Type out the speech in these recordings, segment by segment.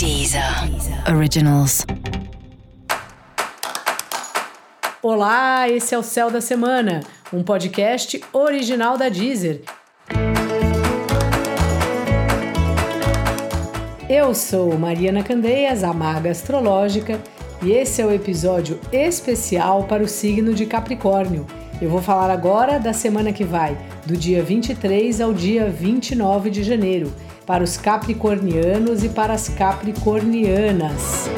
Deezer Originals. Olá, esse é o Céu da Semana, um podcast original da Deezer. Eu sou Mariana Candeias, a maga astrológica, e esse é o episódio especial para o signo de Capricórnio. Eu vou falar agora da semana que vai, do dia 23 ao dia 29 de janeiro para os capricornianos e para as capricornianas.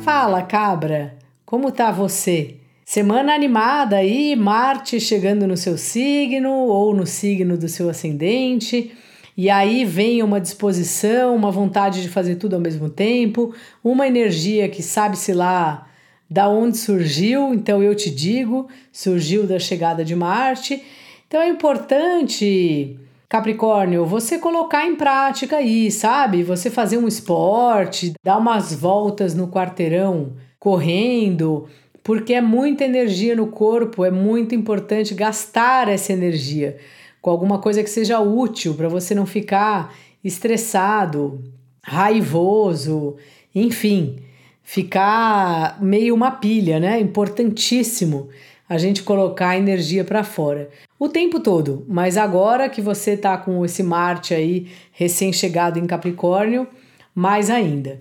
Fala, cabra, como tá você? Semana animada aí, Marte chegando no seu signo ou no signo do seu ascendente. E aí vem uma disposição, uma vontade de fazer tudo ao mesmo tempo, uma energia que sabe-se lá da onde surgiu, então eu te digo, surgiu da chegada de Marte. Então é importante Capricórnio, você colocar em prática aí, sabe? Você fazer um esporte, dar umas voltas no quarteirão correndo, porque é muita energia no corpo, é muito importante gastar essa energia com alguma coisa que seja útil para você não ficar estressado, raivoso, enfim, ficar meio uma pilha, né? Importantíssimo a gente colocar a energia para fora. O tempo todo, mas agora que você tá com esse Marte aí recém-chegado em Capricórnio, mais ainda.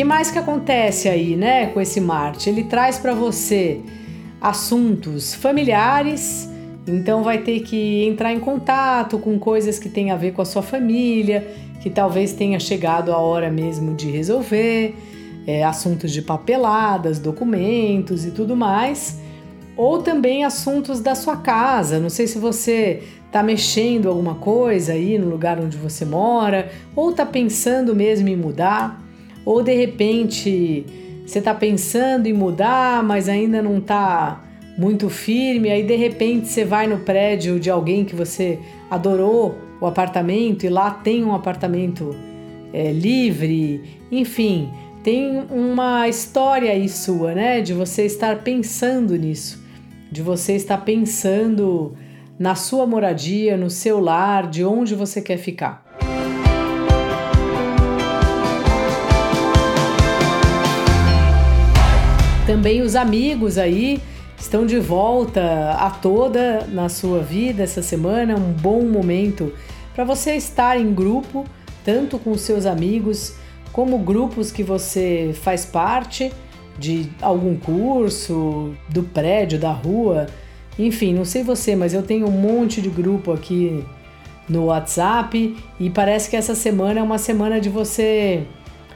que mais que acontece aí, né, com esse Marte? Ele traz para você assuntos familiares, então vai ter que entrar em contato com coisas que têm a ver com a sua família, que talvez tenha chegado a hora mesmo de resolver, é, assuntos de papeladas, documentos e tudo mais, ou também assuntos da sua casa. Não sei se você está mexendo alguma coisa aí no lugar onde você mora, ou está pensando mesmo em mudar, ou de repente você está pensando em mudar, mas ainda não está muito firme, aí de repente você vai no prédio de alguém que você adorou o apartamento e lá tem um apartamento é, livre, enfim, tem uma história aí sua, né? De você estar pensando nisso, de você estar pensando na sua moradia, no seu lar, de onde você quer ficar. Também os amigos aí estão de volta a toda na sua vida essa semana, um bom momento para você estar em grupo, tanto com seus amigos como grupos que você faz parte de algum curso, do prédio, da rua, enfim, não sei você, mas eu tenho um monte de grupo aqui no WhatsApp e parece que essa semana é uma semana de você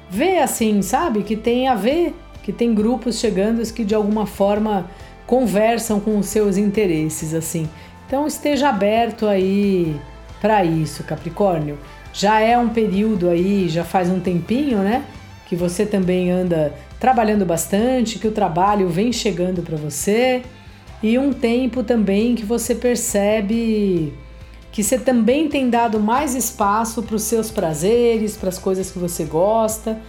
ver assim, sabe, que tem a ver, que tem grupos chegando que de alguma forma conversam com os seus interesses assim. Então esteja aberto aí para isso, Capricórnio. Já é um período aí, já faz um tempinho, né? Que você também anda trabalhando bastante, que o trabalho vem chegando para você e um tempo também que você percebe que você também tem dado mais espaço para os seus prazeres, para as coisas que você gosta.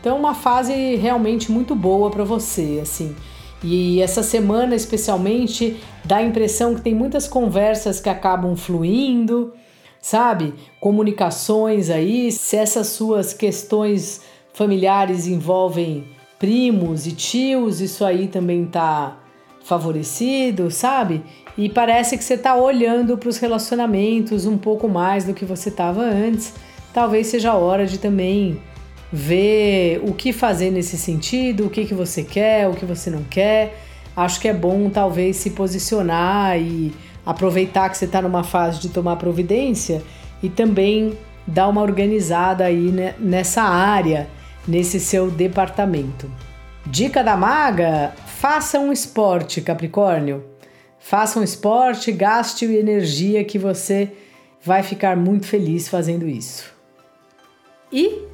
Então, uma fase realmente muito boa para você, assim. E essa semana, especialmente, dá a impressão que tem muitas conversas que acabam fluindo, sabe? Comunicações aí, se essas suas questões familiares envolvem primos e tios, isso aí também tá favorecido, sabe? E parece que você tá olhando para os relacionamentos um pouco mais do que você estava antes. Talvez seja a hora de também ver o que fazer nesse sentido, o que, que você quer, o que você não quer. Acho que é bom talvez se posicionar e aproveitar que você está numa fase de tomar providência e também dar uma organizada aí né, nessa área, nesse seu departamento. Dica da maga: faça um esporte, Capricórnio. Faça um esporte, gaste energia que você vai ficar muito feliz fazendo isso. E